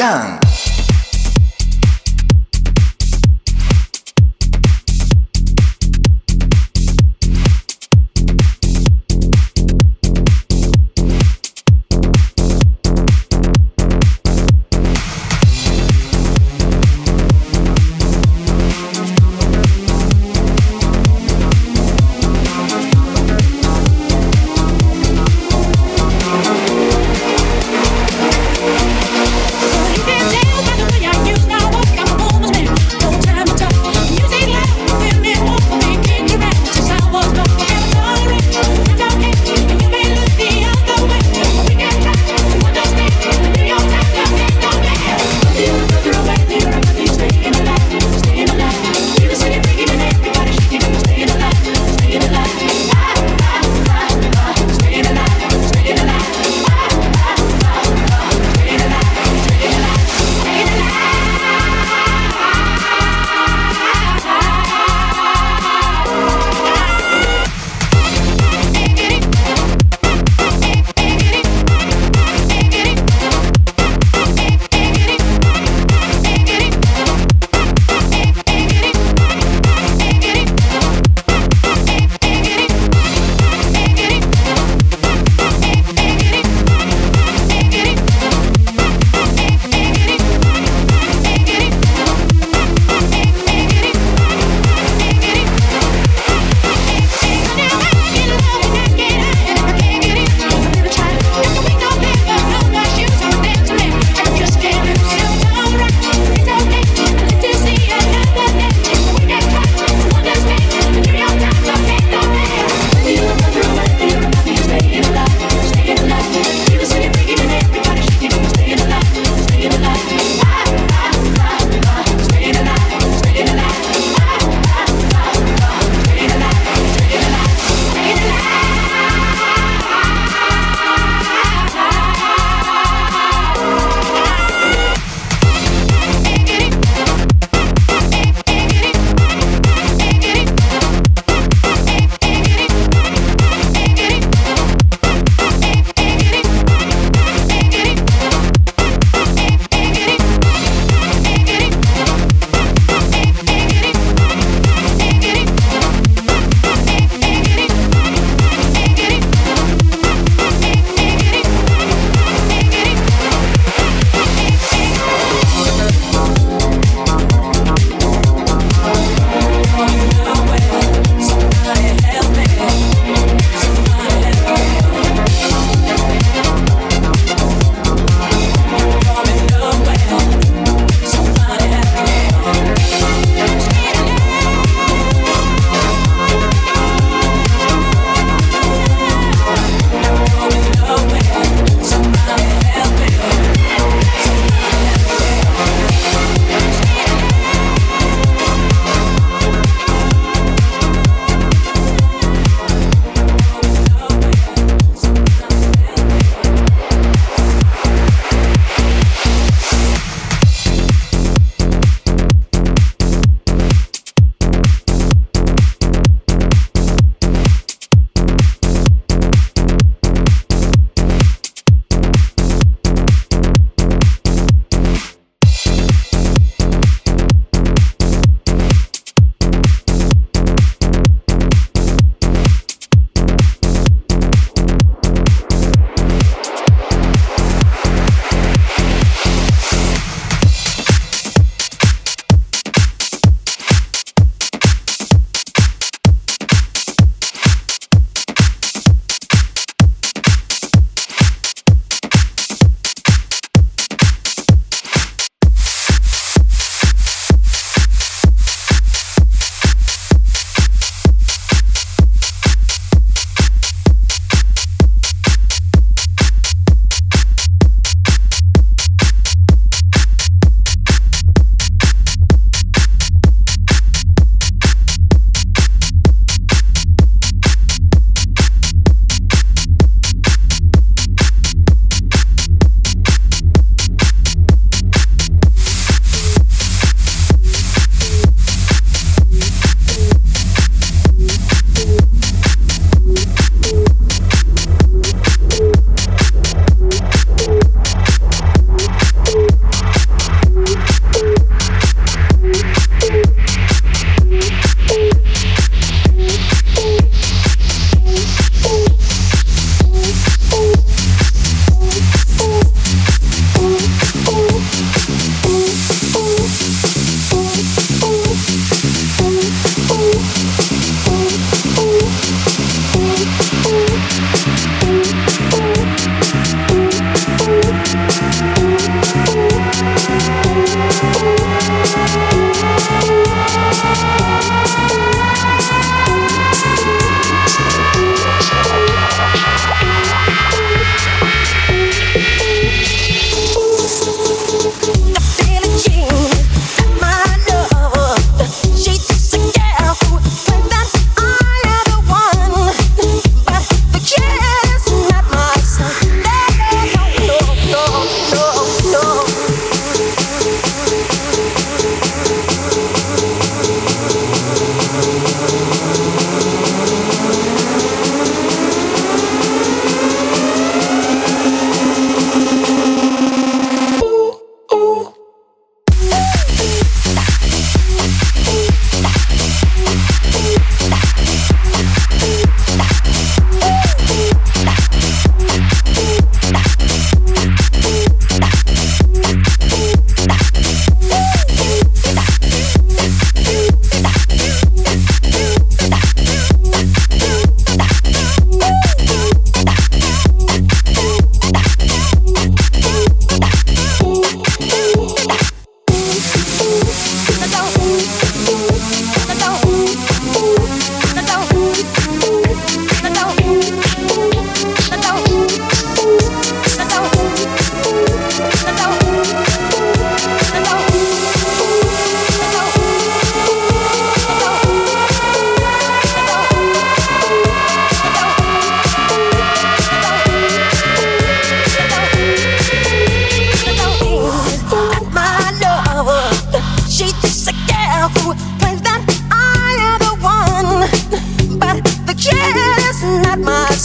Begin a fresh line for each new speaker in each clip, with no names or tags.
Young.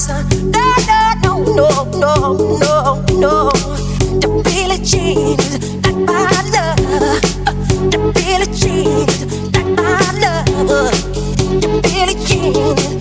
No, No, no, no, no, no, no. The Billie Jean is my love. The Billie Jean is my love. The Billie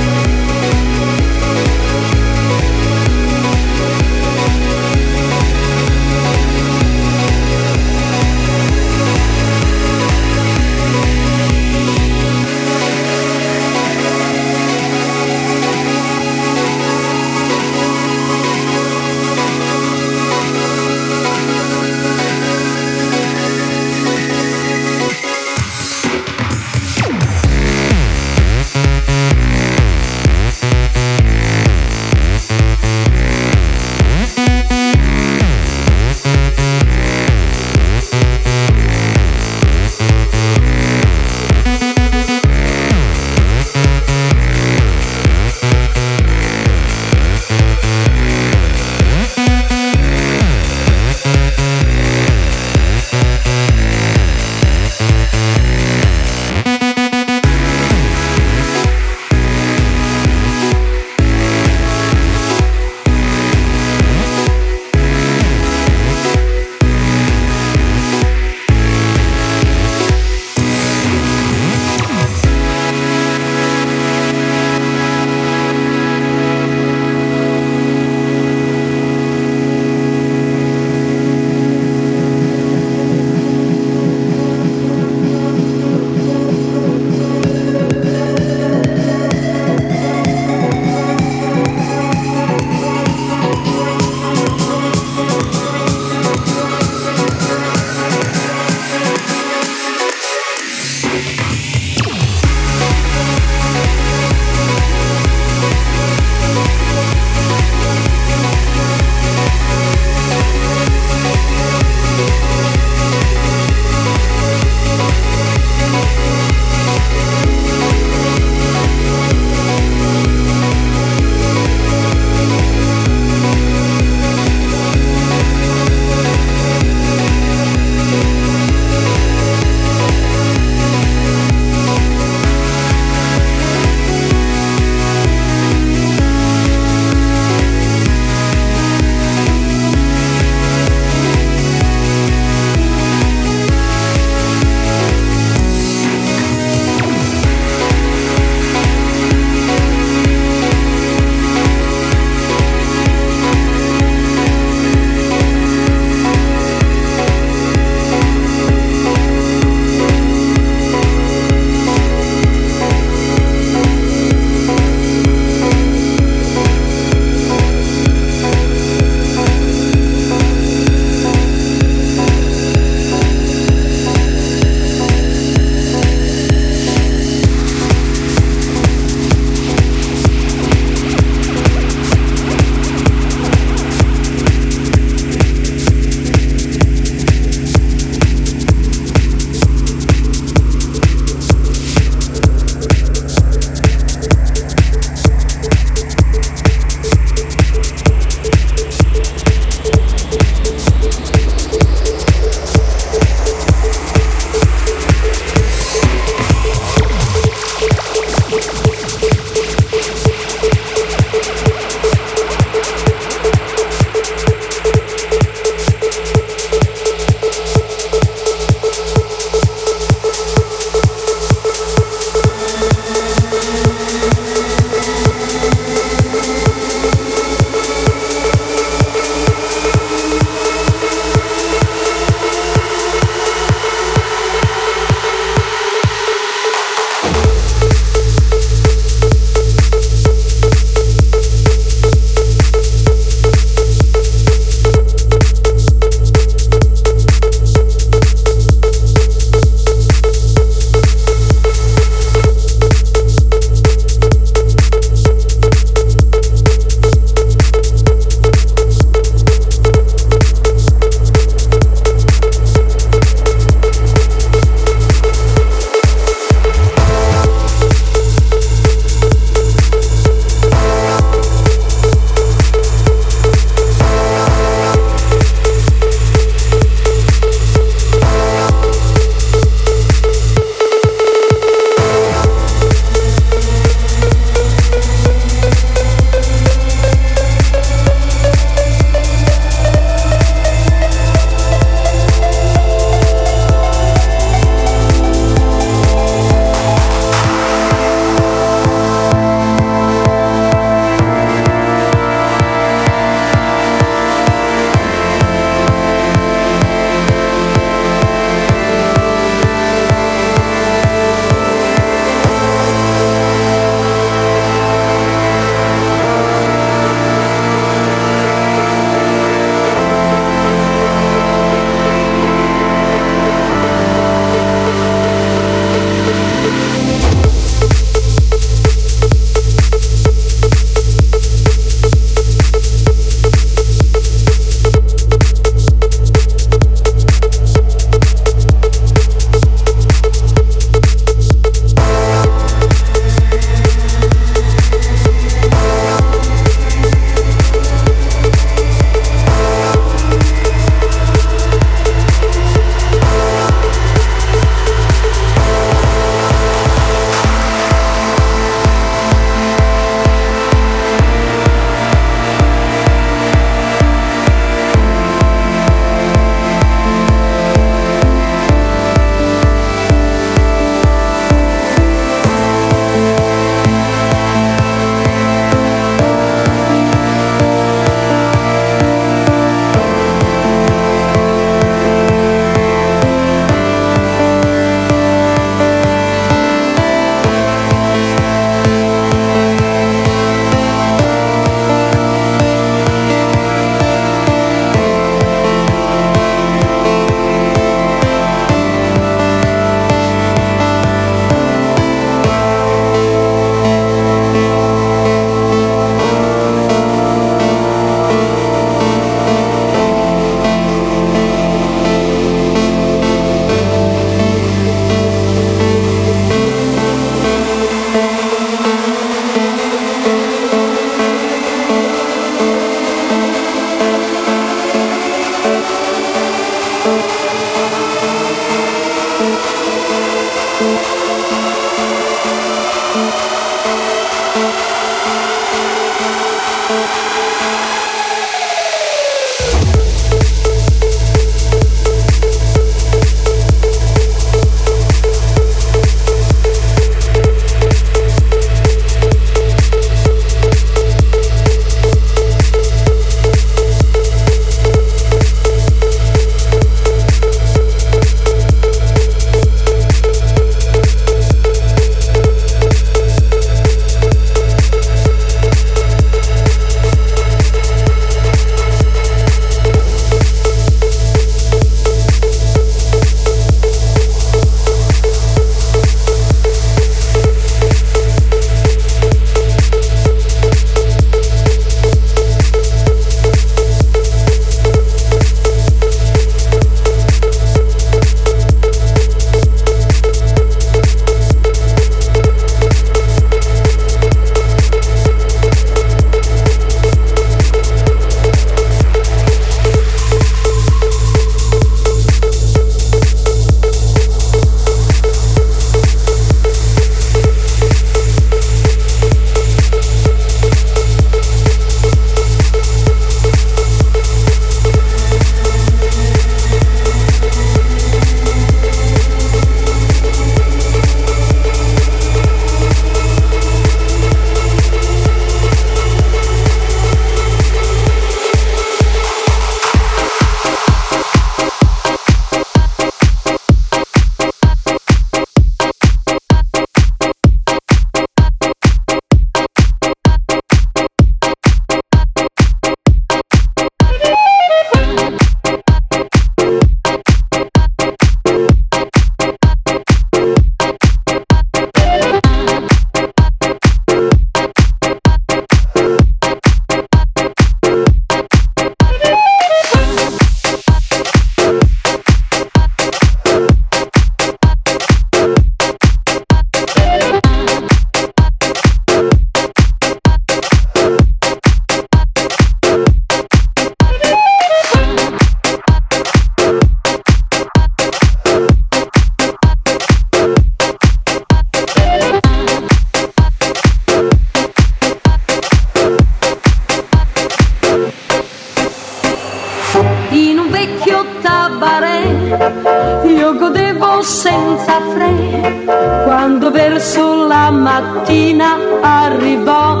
senza fre quando verso la mattina arrivò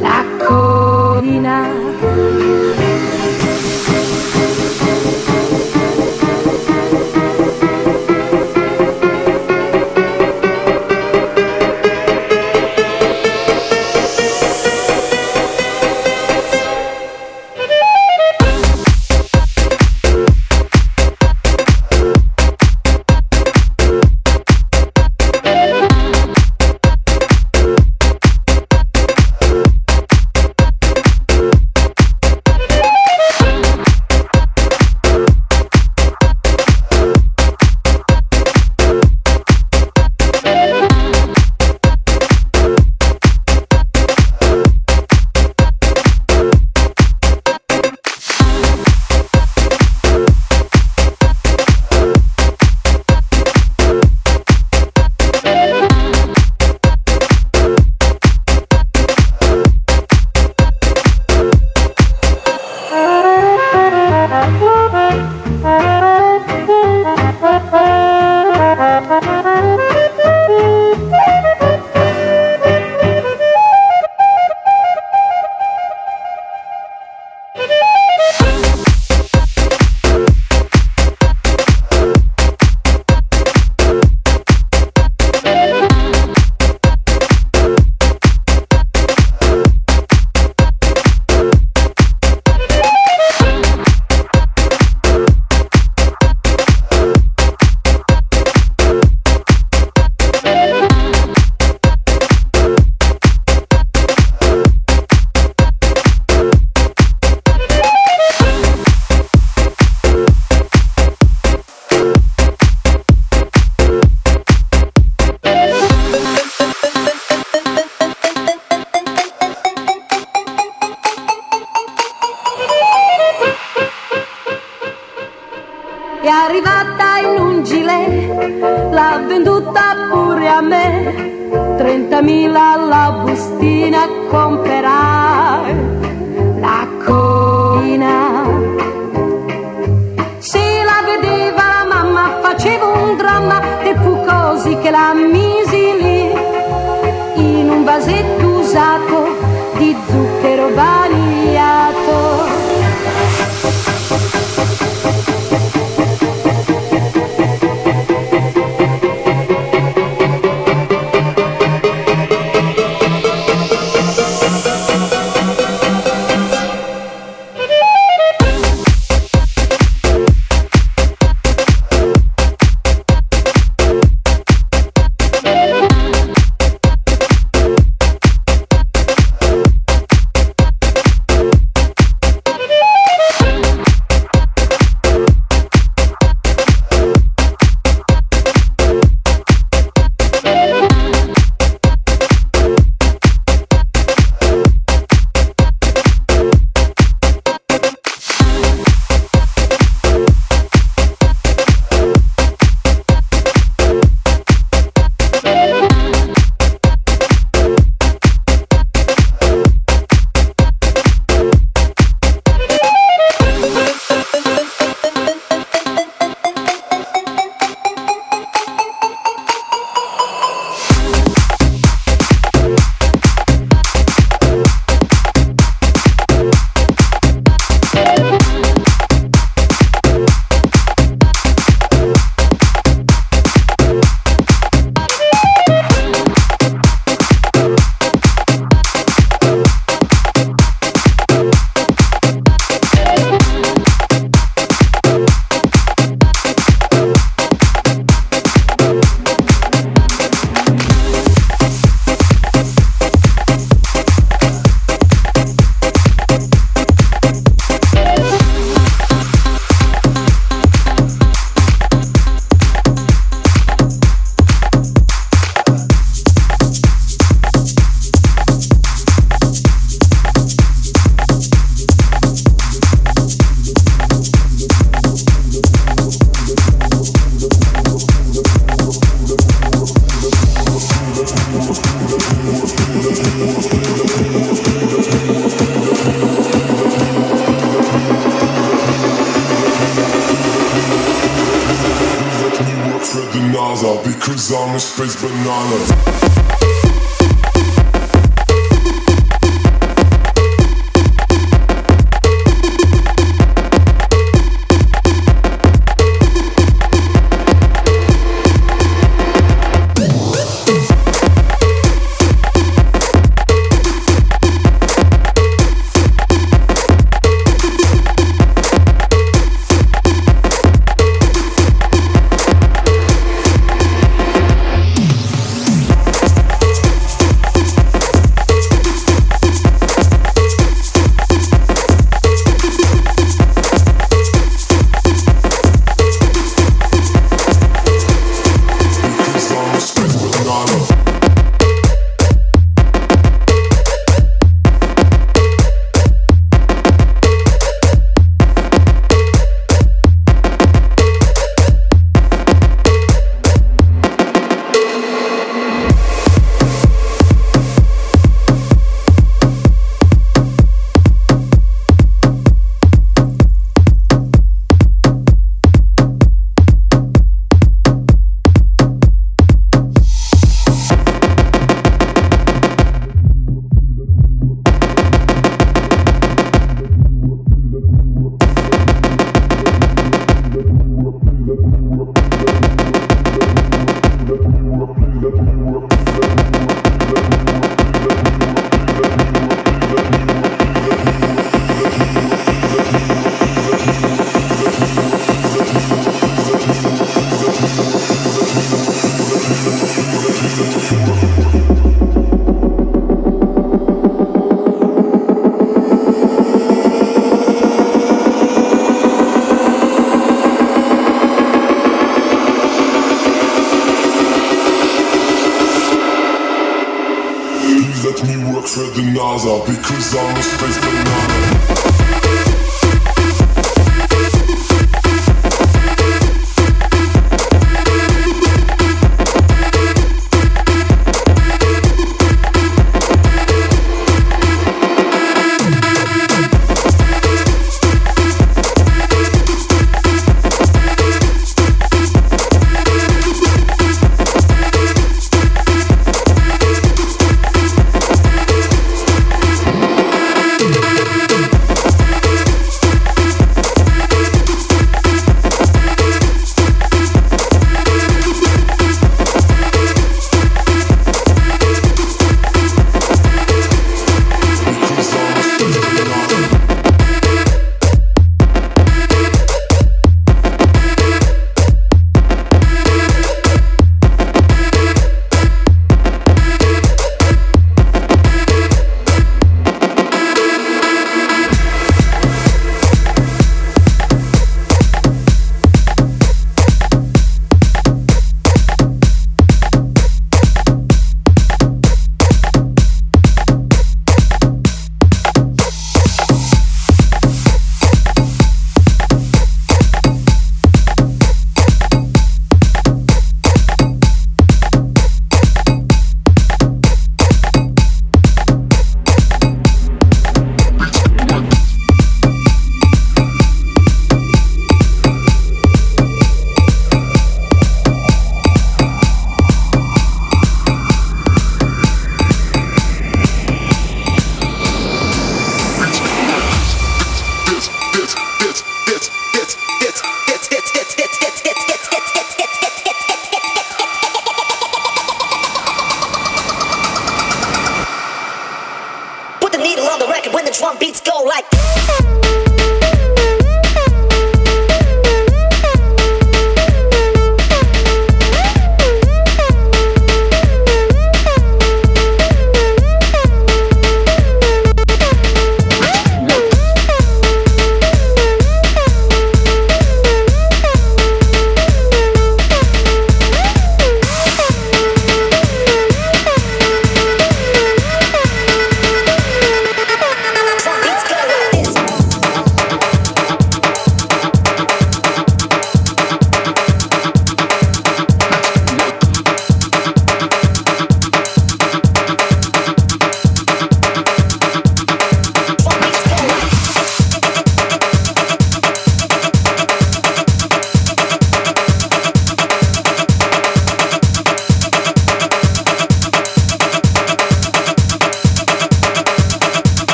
la colina.
I'm a space banana.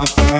Funkin' on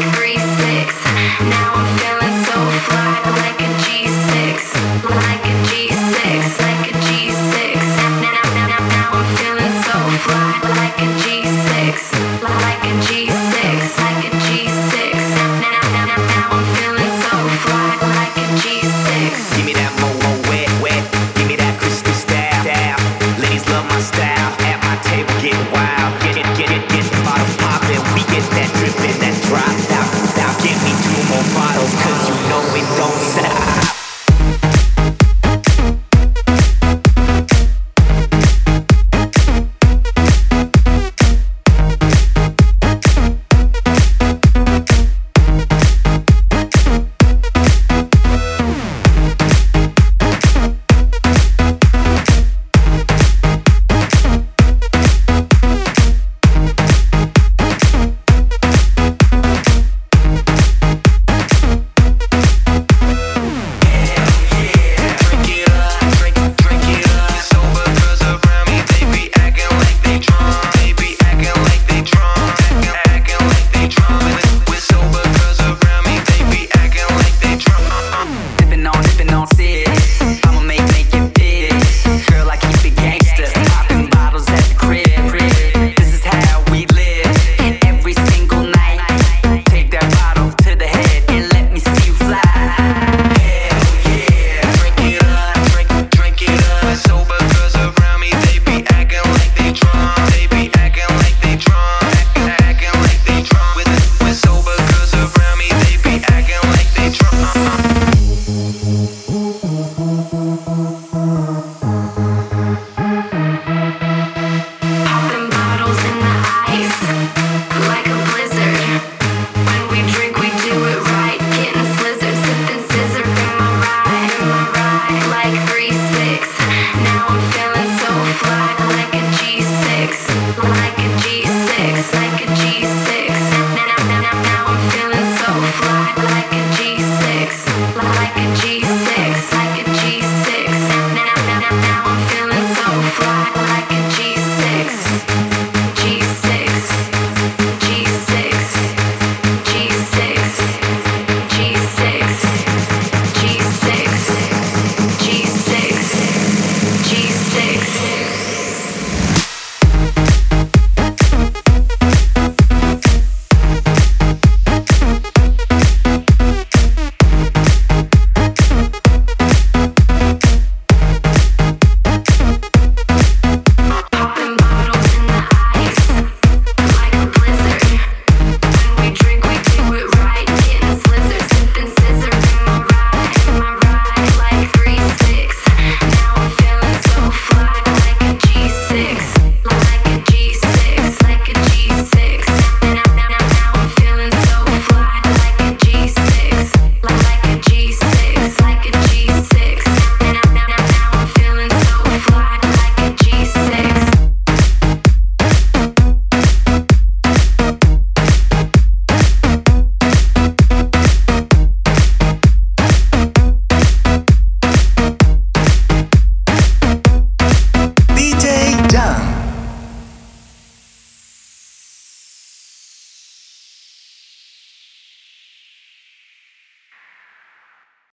like